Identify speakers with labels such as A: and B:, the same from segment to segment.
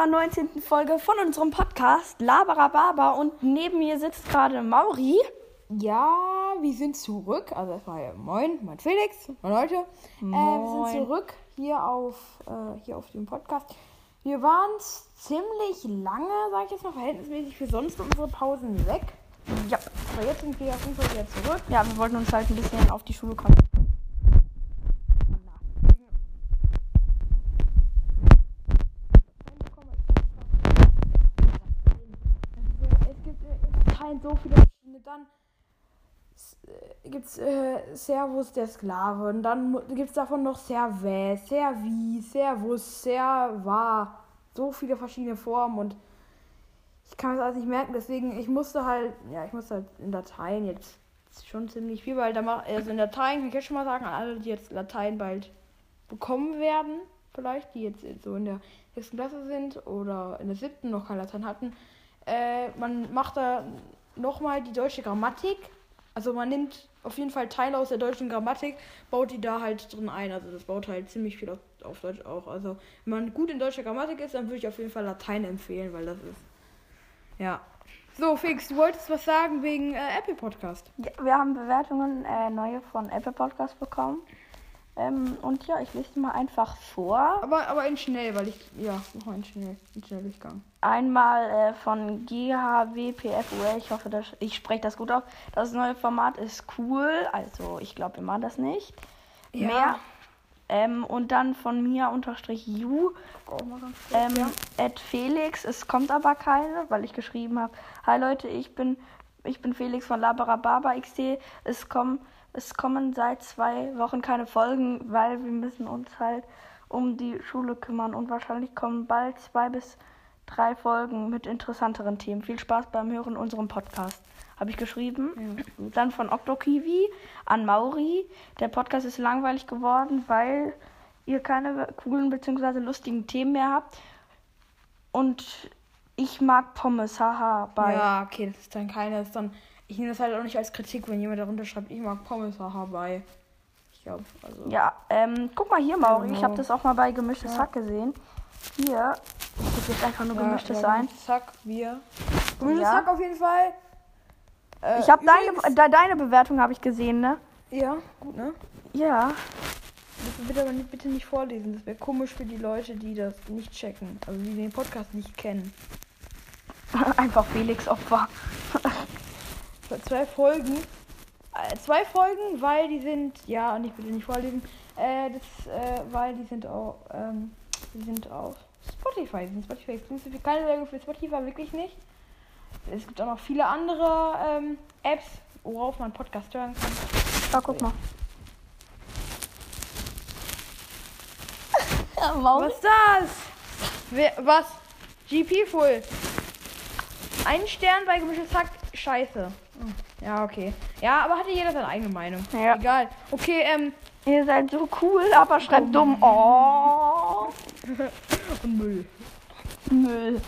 A: Unserer 19. Folge von unserem Podcast Labarababa und neben mir sitzt gerade Mauri.
B: Ja, wir sind zurück. Also erstmal moin, mein Felix, moin Leute. Äh, wir sind zurück hier auf, äh, hier auf dem Podcast. Wir waren ziemlich lange, sag ich jetzt mal, verhältnismäßig für sonst unsere Pausen weg.
A: Ja.
B: Aber jetzt sind wir auf jeden Fall wieder zurück.
A: Ja, wir wollten uns halt ein bisschen auf die Schule kommen.
B: So, es gibt äh, in Latein so viele verschiedene. Dann gibt es äh, Servus der Sklave. Und dann gibt es davon noch Servä, Servi, Servus, Serva. So viele verschiedene Formen. Und ich kann das alles nicht merken. Deswegen, ich musste halt, ja, ich musste halt in Latein jetzt schon ziemlich viel, weil da mach, also in Latein kann ich schon mal sagen, alle, die jetzt Latein bald bekommen werden, vielleicht, die jetzt so in der sechsten Klasse sind oder in der siebten noch kein Latein hatten, äh, man macht da nochmal die deutsche Grammatik. Also man nimmt auf jeden Fall Teile aus der deutschen Grammatik, baut die da halt drin ein. Also das baut halt ziemlich viel auf, auf Deutsch auch. Also wenn man gut in deutscher Grammatik ist, dann würde ich auf jeden Fall Latein empfehlen, weil das ist. Ja. So, Fix, du wolltest was sagen wegen äh, Apple Podcast.
A: Ja, wir haben Bewertungen äh, neue von Apple Podcast bekommen. Ähm, und ja, ich lese mal einfach vor.
B: Aber, aber in schnell, weil ich. Ja, mach mal in schnell. Schnell Durchgang.
A: Einmal äh, von GHWPFUL. Ich hoffe, dass, ich spreche das gut auf. Das neue Format ist cool. Also, ich glaube, wir machen das nicht.
B: Ja.
A: Mehr. Ähm, und dann von mir unterstrich you.
B: Kurz,
A: Ähm,
B: ja.
A: at Felix. Es kommt aber keine, weil ich geschrieben habe: Hi Leute, ich bin, ich bin Felix von Labarababa XD. Es kommen, es kommen seit zwei Wochen keine Folgen, weil wir müssen uns halt um die Schule kümmern und wahrscheinlich kommen bald zwei bis drei Folgen mit interessanteren Themen. Viel Spaß beim Hören unserem Podcast. Habe ich geschrieben. Dann von OctoKiwi an Mauri. Der Podcast ist langweilig geworden, weil ihr keine coolen bzw. lustigen Themen mehr habt. Und ich mag Pommes, haha, bei.
B: Ja, okay, das ist dann keines. Dann, ich nehme das halt auch nicht als Kritik, wenn jemand darunter schreibt, ich mag Pommes, haha, bei. Ich glaube, also.
A: Ja, ähm, guck mal hier, Mauri. Ich
B: Genau.
A: habe das auch mal bei Gemischtes Hack gesehen. Hier. Das wird einfach nur Gemischtes sein.
B: Zack, wir. Gemischtes
A: Ja.
B: Hack auf jeden Fall. Äh,
A: Ich habe deine, de, deine Bewertung habe ich gesehen, ne?
B: Ja, gut, ne?
A: Ja.
B: Bitte, bitte aber nicht, bitte nicht vorlesen. Das wäre komisch für die Leute, die das nicht checken. Also die den Podcast nicht kennen.
A: Einfach Felix Opfer.
B: Zwei Folgen. Äh, zwei Folgen, weil die sind. Ja, und ich bitte nicht vorlesen. Äh, das, äh, weil die sind auch. Ähm, die sind auf Spotify. Die sind Spotify exclusive. Keine Werbung für Spotify, wirklich nicht. Es gibt auch noch viele andere ähm, Apps, worauf man Podcast hören kann.
A: Da guck mal.
B: Was ist das? Wer, was? GP Full. Ein Stern bei gemischtes Hack. Scheiße. Hm, Ja, okay. Ja, aber hatte jeder seine eigene Meinung.
A: Ja.
B: Egal. Okay, ähm.
A: Ihr seid so cool, aber schreibt dumm. Oh.
B: Müll.
A: Müll.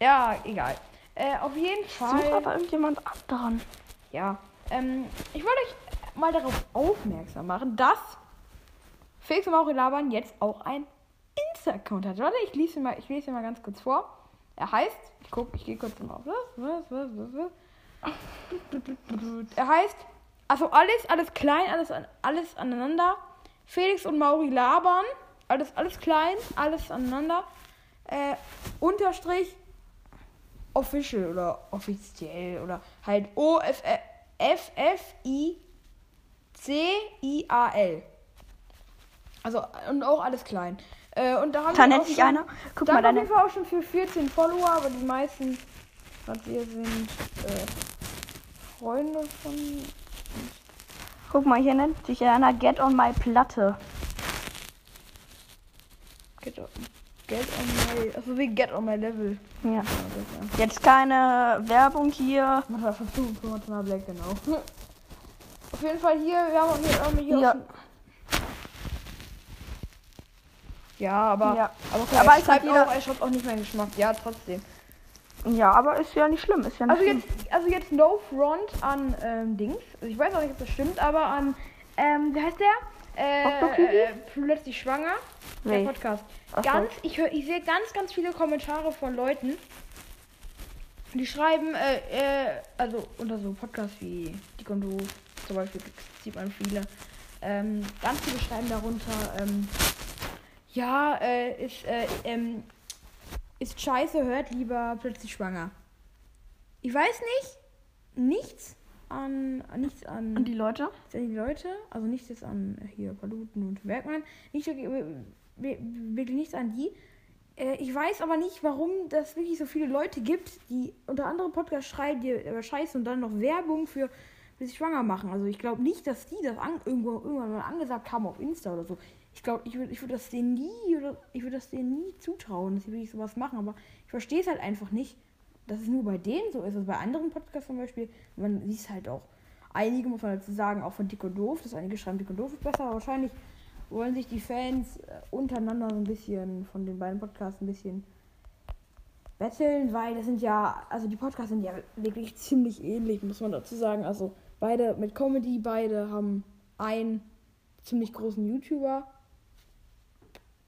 B: Ja, egal. Äh, auf jeden
A: Such
B: Fall.
A: aber irgendjemand anderen.
B: Ja. Ähm, ich wollte euch mal darauf aufmerksam machen, dass Felix und Mauri Labern jetzt auch ein Insta-Account hat. Warte, ich lese mal, ich lese mal ganz kurz vor. Er heißt, ich guck, ich gehe kurz mal auf. Was, was, was, was, was? Er heißt, also alles, alles klein, alles, alles aneinander. Felix und Mauri labern. Alles, alles klein, alles aneinander. Äh, Unterstrich official oder offiziell oder halt O F F F I C I A L. Also und auch alles klein. Äh, und da haben
A: Da
B: wir
A: nennt
B: auch
A: sich
B: schon-
A: einer. Guck
B: da
A: mal,
B: haben wir
A: deine.
B: auch schon für 14 Follower, aber die meisten was hier sind äh, Freunde von
A: Guck mal, hier nennt sich einer Get on my Platte.
B: Get on, Get on my also wie Get on my Level.
A: Ja. Jetzt keine Werbung hier.
B: Versucht, mal Black genau. Auf jeden Fall hier, wir haben hier, hier
A: Ja.
B: auch schon- Ja, aber
A: Ja.
B: aber, okay,
A: Aber
B: er
A: es hat jeder-
B: auch, auch nicht meinen Geschmack. Ja, trotzdem.
A: Ja, aber ist ja nicht schlimm. Ist ja nicht
B: Also
A: schlimm.
B: jetzt, also jetzt No Front an ähm, Dings. Also ich weiß auch nicht, ob das stimmt, aber an, ähm, wie heißt der? Äh, äh, plötzlich schwanger. Der
A: Nee.
B: Podcast.
A: Ach so.
B: Ganz, ich höre, ich sehe ganz, ganz viele Kommentare von Leuten, die schreiben, äh, äh, also unter so Podcasts wie Dick und Doof, zum Beispiel sieht man viele. Ähm, ganz viele schreiben darunter, ähm, ja, äh, ist, äh, ähm, ist scheiße, hört lieber plötzlich schwanger. Ich weiß nicht, nichts an, nichts an,
A: Und die Leute?
B: an die Leute, also nichts jetzt an äh, hier Paluten und Bergmann, nicht wirklich, äh, wir- wirklich nichts an die. Äh, Ich weiß aber nicht, warum das wirklich so viele Leute gibt, die unter anderem Podcasts schreiben, die über Scheiße und dann noch Werbung für, für sich schwanger machen. Also ich glaube nicht, dass die das an, irgendwo, irgendwann mal angesagt haben auf Insta oder so. Ich glaube, ich würde ich würd das denen nie oder ich würde das denen nie zutrauen, dass sie wirklich sowas machen. Aber ich verstehe es halt einfach nicht, dass es nur bei denen so ist. Also bei anderen Podcasts zum Beispiel, man sieht es halt auch. Einige muss man dazu sagen, auch von Dick und Doof, dass einige schreiben, Dick und Doof ist besser, aber wahrscheinlich wollen sich die Fans äh, untereinander so ein bisschen von den beiden Podcasts ein bisschen betteln, weil das sind ja, also die Podcasts sind ja wirklich ziemlich ähnlich, muss man dazu sagen. Also beide mit Comedy, beide haben einen ziemlich großen YouTuber.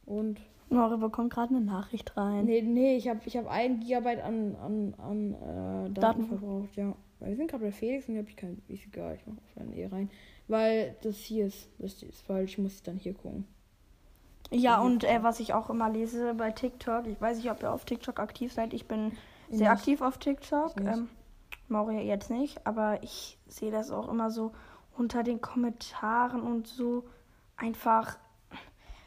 B: Und
A: Nora bekommt gerade eine Nachricht rein.
B: nee, nee, ich habe ich hab ein Gigabyte an, an, an äh, Daten,
A: Daten.
B: verbraucht, ja. Weil wir sind gerade bei Felix und hier habe ich kein, ist egal, ich mache offline eh rein. Weil das hier ist, das ist falsch, ich muss dann hier gucken.
A: Ja, und äh, was ich auch immer lese bei TikTok, ich weiß nicht, ob ihr auf TikTok aktiv seid. Ich bin sehr
B: Nicht.
A: aktiv auf TikTok.
B: Ich.
A: Ähm, Mauri jetzt nicht, aber ich sehe das auch immer so unter den Kommentaren und so einfach.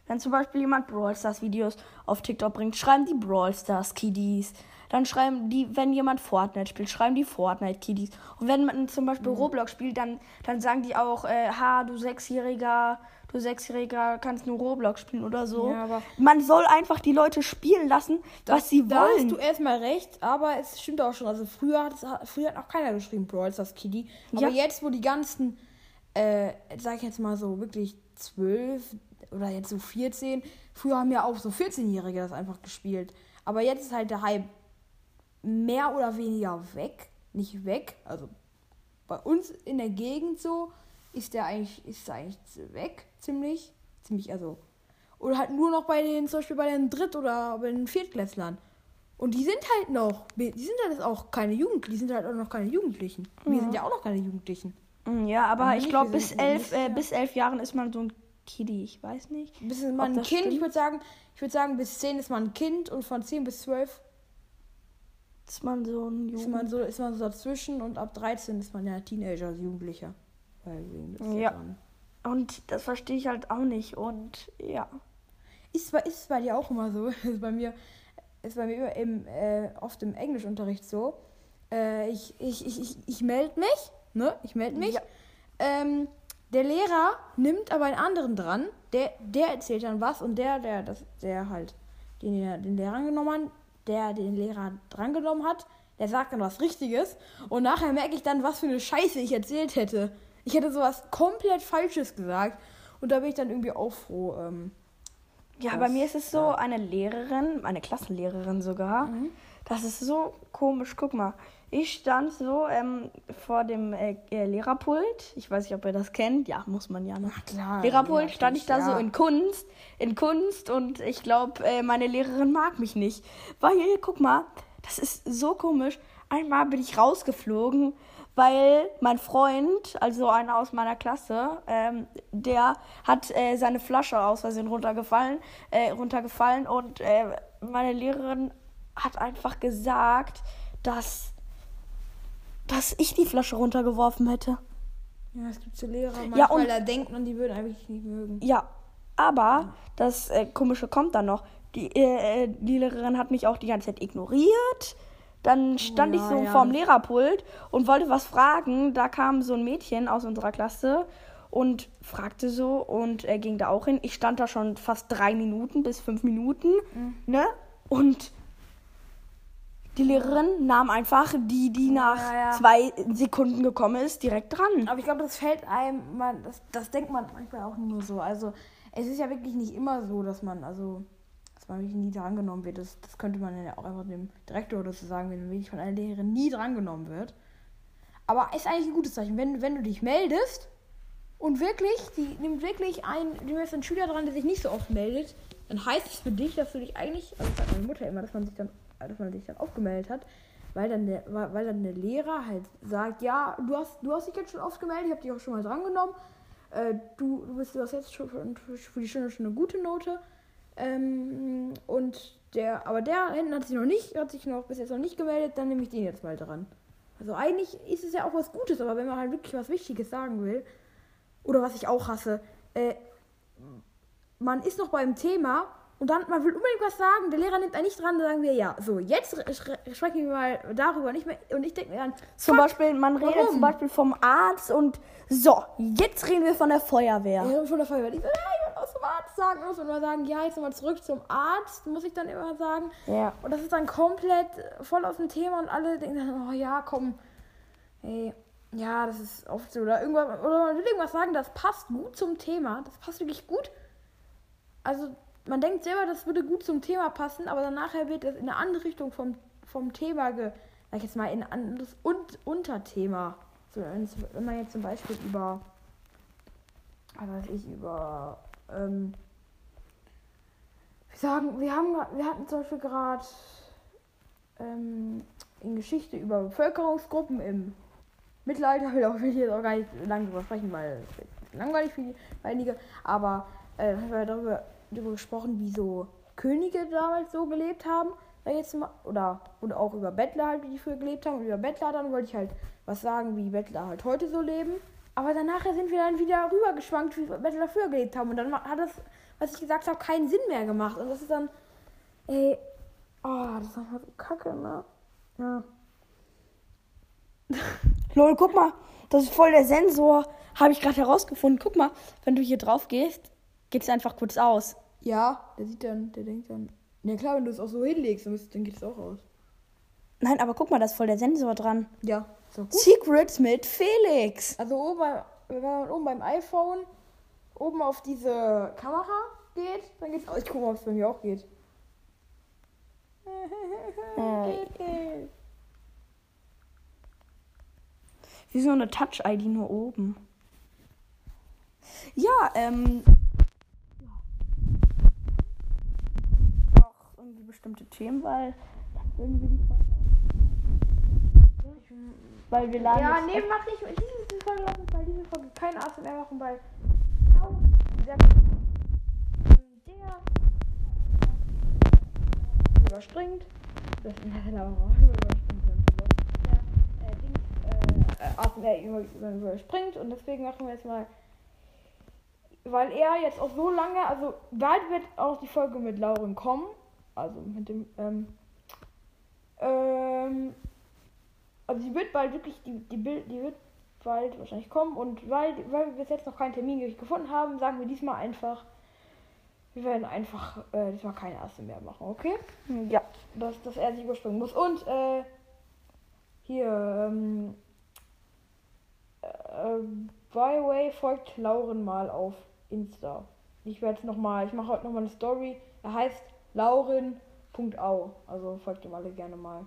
A: Wenn zum Beispiel jemand Brawl Stars Videos auf TikTok bringt, schreiben die Brawl Stars Kiddies. Dann schreiben die, wenn jemand Fortnite spielt, schreiben die Fortnite Kiddies. Und wenn man zum Beispiel
B: Mhm.
A: Roblox spielt, dann, dann sagen die auch, äh, ha, du Sechsjähriger, du Sechsjähriger kannst nur Roblox spielen oder so.
B: Ja, aber-
A: man soll einfach die Leute spielen lassen, was sie
B: Da hast
A: wollen.
B: du erstmal recht, aber es stimmt auch schon. Also früher hat, es, früher hat auch keiner geschrieben, Brawl Stars Kitty. Aber
A: Ja.
B: jetzt, wo die ganzen, äh, sag ich jetzt mal so, wirklich zwölf oder jetzt so 14, früher haben ja auch so 14-Jährige das einfach gespielt. Aber jetzt ist halt der Hype mehr oder weniger weg. Nicht weg. Also bei uns in der Gegend so ist der eigentlich, ist der eigentlich weg, ziemlich. Ziemlich, also. Oder halt nur noch bei den, zum Beispiel bei den Dritt- oder bei den Viertklässlern. Und die sind halt noch, die sind halt auch keine Jugendlichen, die sind halt auch noch keine Jugendlichen. Wir sind ja auch noch keine Jugendlichen.
A: Mm, Ja, aber ich glaube, bis elf, äh, bis elf Jahren ist man so ein Kiddie. Ich weiß nicht.
B: Bis man ein Kind, ich
A: stimmt?
B: würde sagen, ich würde sagen, bis 10 ist man ein Kind und von 10 bis 12
A: Ist man so ein
B: ist
A: Jugend.
B: man so, ist man so dazwischen und ab 13 ist man ja Teenager, also Jugendlicher.
A: Ja. Und das verstehe ich halt auch nicht. Und ja.
B: Ist, bei- ist bei dir auch immer so? Ist bei mir, ist bei mir immer im, äh, oft im Englischunterricht so. Äh, ich ich, ich, ich, ich melde mich, ne? Ich melde mich.
A: Ja.
B: Ähm, der Lehrer nimmt aber einen anderen dran. Der, der erzählt dann was und der, der, das, der halt den, den, Lehrer angenommen hat, der den Lehrer drangenommen hat, der sagt dann was Richtiges. Und nachher merke ich dann, was für eine Scheiße ich erzählt hätte. Ich hätte sowas komplett Falsches gesagt. Und da bin ich dann irgendwie auch froh. Ähm,
A: Ja, bei mir ist es so, eine Lehrerin, eine Klassenlehrerin sogar, das ist so komisch. Guck mal, ich stand so ähm, vor dem äh, äh, Lehrerpult. Ich weiß nicht, ob ihr das kennt. Ja, muss man ja. Ne?
B: klar.
A: Lehrerpult
B: ja,
A: stand ich da
B: ja.
A: so in Kunst, in Kunst und ich glaube, äh, meine Lehrerin mag mich nicht. Weil, guck mal, das ist so komisch. Einmal bin ich rausgeflogen, weil mein Freund, also einer aus meiner Klasse, ähm, der hat äh, seine Flasche aus Versehen runtergefallen, äh, runtergefallen und äh, meine Lehrerin hat einfach gesagt, dass, dass ich die Flasche runtergeworfen hätte.
B: Ja, es gibt so Lehrer, manchmal,
A: Ja, und-
B: da denkt man, die würden eigentlich nicht mögen.
A: Ja, aber das äh, Komische kommt dann noch. Die, äh, äh, die Lehrerin hat mich auch die ganze Zeit ignoriert. Dann stand
B: ja,
A: ich so
B: ja.
A: vorm Lehrerpult und wollte was fragen. Da kam so ein Mädchen aus unserer Klasse und fragte so und er ging da auch hin. Ich stand da schon fast drei Minuten bis fünf Minuten,
B: Mhm.
A: ne? Und die Lehrerin nahm einfach die, die nach
B: ja, ja.
A: zwei Sekunden gekommen ist, direkt dran.
B: Aber ich glaube, das fällt einem, man, das, das denkt man manchmal auch nur so. Also, es ist ja wirklich nicht immer so, dass man, also, dass man wirklich nie drangenommen wird. Das, das könnte man ja auch einfach dem Direktor oder so sagen, wenn wirklich von einer Lehrerin nie drangenommen wird. Aber ist eigentlich ein gutes Zeichen. Wenn, wenn du dich meldest, und wirklich, die nimmt wirklich einen, nimmt jetzt einen Schüler dran, der sich nicht so oft meldet, dann heißt es für dich, dass du dich eigentlich, also sagt meine Mutter immer, dass man sich dann, dass man sich dann aufgemeldet hat, weil dann der, weil dann der Lehrer halt sagt, ja, du hast, du hast dich jetzt schon oft gemeldet, ich habe dich auch schon mal drangenommen, äh, du, du bist, du hast jetzt schon für, die Stunde schon eine gute Note, ähm, und der, aber der hinten hat sich noch nicht, hat sich noch bis jetzt noch nicht gemeldet, dann nehme ich den jetzt mal dran. Also eigentlich ist es ja auch was Gutes, aber wenn man halt wirklich was Wichtiges sagen will, oder was ich auch hasse, äh, man ist noch beim Thema und dann, man will unbedingt was sagen, der Lehrer nimmt einen nicht dran, dann sagen wir, ja, so, jetzt sprechen wir mal darüber nicht mehr. Und ich denke mir dann,
A: zum Beispiel, man redet warum? zum Beispiel vom Arzt und so, jetzt reden wir von der Feuerwehr.
B: Ja, von der Feuerwehr. Ich will, ich will was zum Arzt sagen. Muss man sagen, ja, jetzt nochmal zurück zum Arzt, muss ich dann immer sagen.
A: Ja.
B: Und das ist dann komplett voll aus dem Thema und alle denken dann, oh ja, komm, ey, ja, das ist oft so. Oder, irgendwas, oder man will irgendwas sagen, das passt gut zum Thema. Das passt wirklich gut. Also, man denkt selber, das würde gut zum Thema passen, aber dann nachher wird es in eine andere Richtung vom, vom Thema, ge, sag ich jetzt mal, in ein anderes und Unterthema. So, wenn man jetzt zum Beispiel über, was weiß ich, über, ähm, wir sagen, wir haben, wir hatten zum Beispiel gerade ähm, in Geschichte über Bevölkerungsgruppen im Mittelalter, will, ich jetzt auch gar nicht lange drüber sprechen, weil es langweilig für einige, aber äh, darüber, darüber gesprochen, wie so Könige damals so gelebt haben. Jetzt mal, oder, oder auch über Bettler halt, wie die früher gelebt haben. Und über Bettler dann wollte ich halt was sagen, wie Bettler halt heute so leben. Aber danach sind wir dann wieder rübergeschwankt, wie Bettler früher gelebt haben. Und dann hat das, was ich gesagt habe, keinen Sinn mehr gemacht. Und das ist dann, ey, oh, das ist einfach so kacke, ne? Ja.
A: Lol, guck mal, das ist voll der Sensor. Habe ich gerade herausgefunden. Guck mal, wenn du hier drauf gehst, geht es einfach kurz aus.
B: Ja, der sieht dann, der denkt dann. Ja klar, wenn du es auch so hinlegst, dann geht es auch aus.
A: Nein, aber guck mal, da ist voll der Sensor dran.
B: Ja.
A: So Secrets mit Felix.
B: Also oben, wenn man oben beim iPhone oben auf diese Kamera geht, dann geht's aus. Ich gucke mal, ob es bei mir auch geht.
A: Wie so eine Touch-ID nur oben. Ja, ähm. Auch irgendwie bestimmte Themen, weil dann wir die Weil wir laden.
B: Ja, nee, mach nicht. Diese Folge lassen, weil diese Folge keine Arzt mehr machen, weil. Der. Der. Überspringt. Das ist ein überspringt äh, ASMR überspringt und deswegen machen wir jetzt mal, weil er jetzt auch so lange, also bald wird auch die Folge mit Lauren kommen, also mit dem, ähm, ähm, also die wird bald wirklich, die, die Bild, die wird bald wahrscheinlich kommen und weil, weil wir bis jetzt noch keinen Termin gefunden haben, sagen wir diesmal einfach, wir werden einfach äh, diesmal keine erste mehr machen, okay?
A: Ja.
B: Dass, dass er sich überspringen muss. Und äh, hier, ähm, äh, by way, folgt Lauren mal auf Insta. Ich werde es nochmal, ich mache heute nochmal eine Story. Er heißt lauren.au. Also folgt ihm alle gerne mal.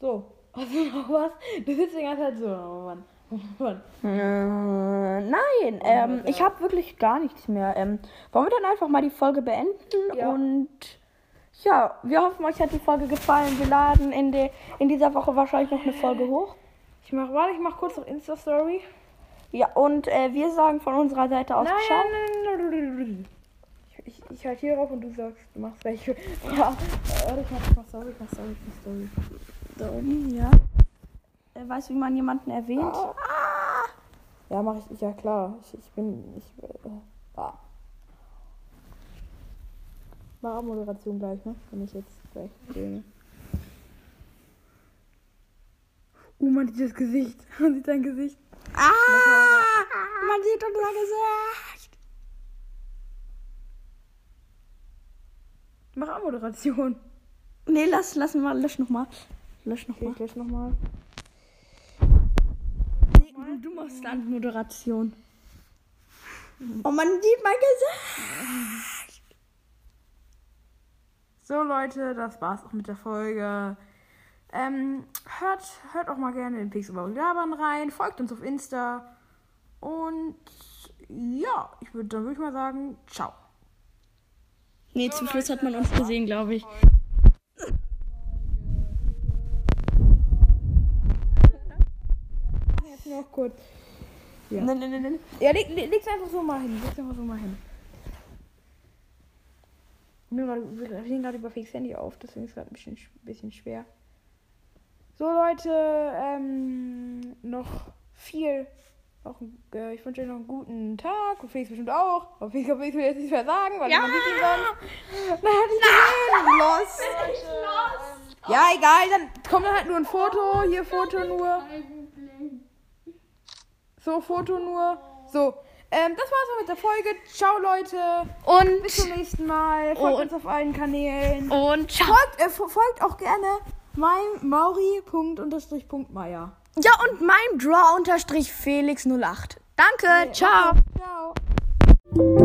B: So, hast du noch was? Du sitzt die ganze Zeit so, oh Mann. Oh Mann.
A: Äh, nein, oh, ähm, ich habe wirklich gar nichts mehr. Ähm, wollen wir dann einfach mal die Folge beenden ja. und ja, wir hoffen, euch hat die Folge gefallen. Wir laden in, de, in dieser Woche wahrscheinlich noch eine Folge hoch.
B: Ich mach, warte, ich mach kurz noch Insta-Story.
A: Ja, und äh, wir sagen von unserer Seite aus
B: Ciao. Ich, ich, halte hier drauf und du sagst, du machst welche. Ja, warte, ich mach, ich mach Story, ich mach Story, ich mach Story.
A: Story, ja. Äh, weißt du, wie man jemanden erwähnt? Ah.
B: Ja, mach ich, ja klar. Ich, ich bin, ich, äh, ah. Mach Moderation gleich, ne? Wenn ich jetzt gleich sehe. Oh, man sieht das Gesicht. Man sieht sein Gesicht.
A: Ah! Man sieht unser Gesicht.
B: Mach Moderation.
A: Nee, lass, lass mal, lösch nochmal. Lösch nochmal.
B: Okay, lösch nochmal.
A: Nee, du machst dann Moderation. Oh, man sieht mein Gesicht.
B: So, Leute, das war's auch mit der Folge. Ähm, hört, hört auch mal gerne in Pixel Labern rein. Folgt uns auf Insta. Und ja, ich würde dann würde ich mal sagen, ciao.
A: Nee, zum Schluss hat man uns gesehen, glaube ich.
B: Jetzt noch kurz. Ja.
A: Nein, nein, nein, nein.
B: Ja, leg, leg, leg's einfach so mal hin. Leg's einfach so mal hin. Wir reden gerade über Fix Handy auf, deswegen ist es gerade ein bisschen, bisschen schwer. So, Leute, ähm, noch viel. Noch, äh, ich wünsche euch noch einen guten Tag. Und Felix bestimmt auch. Aber Felix Felix jetzt nicht mehr sagen, weil
A: Ja.
B: man sieht ihn sonst. Na, hat ich gesehen. Los. Ja, egal, dann kommt dann halt nur ein Foto. Hier Foto nur. So, Foto nur. So, ähm, das war's auch mit der Folge. Ciao, Leute.
A: Und,
B: Bis zum nächsten Mal. Folgt uns auf allen Kanälen.
A: und ciao.
B: Folgt, äh, fo- folgt auch gerne meinem Mauri.unterstrich.meier.
A: Ja, und mein Draw-Felix08. Danke, ciao.
B: Ciao.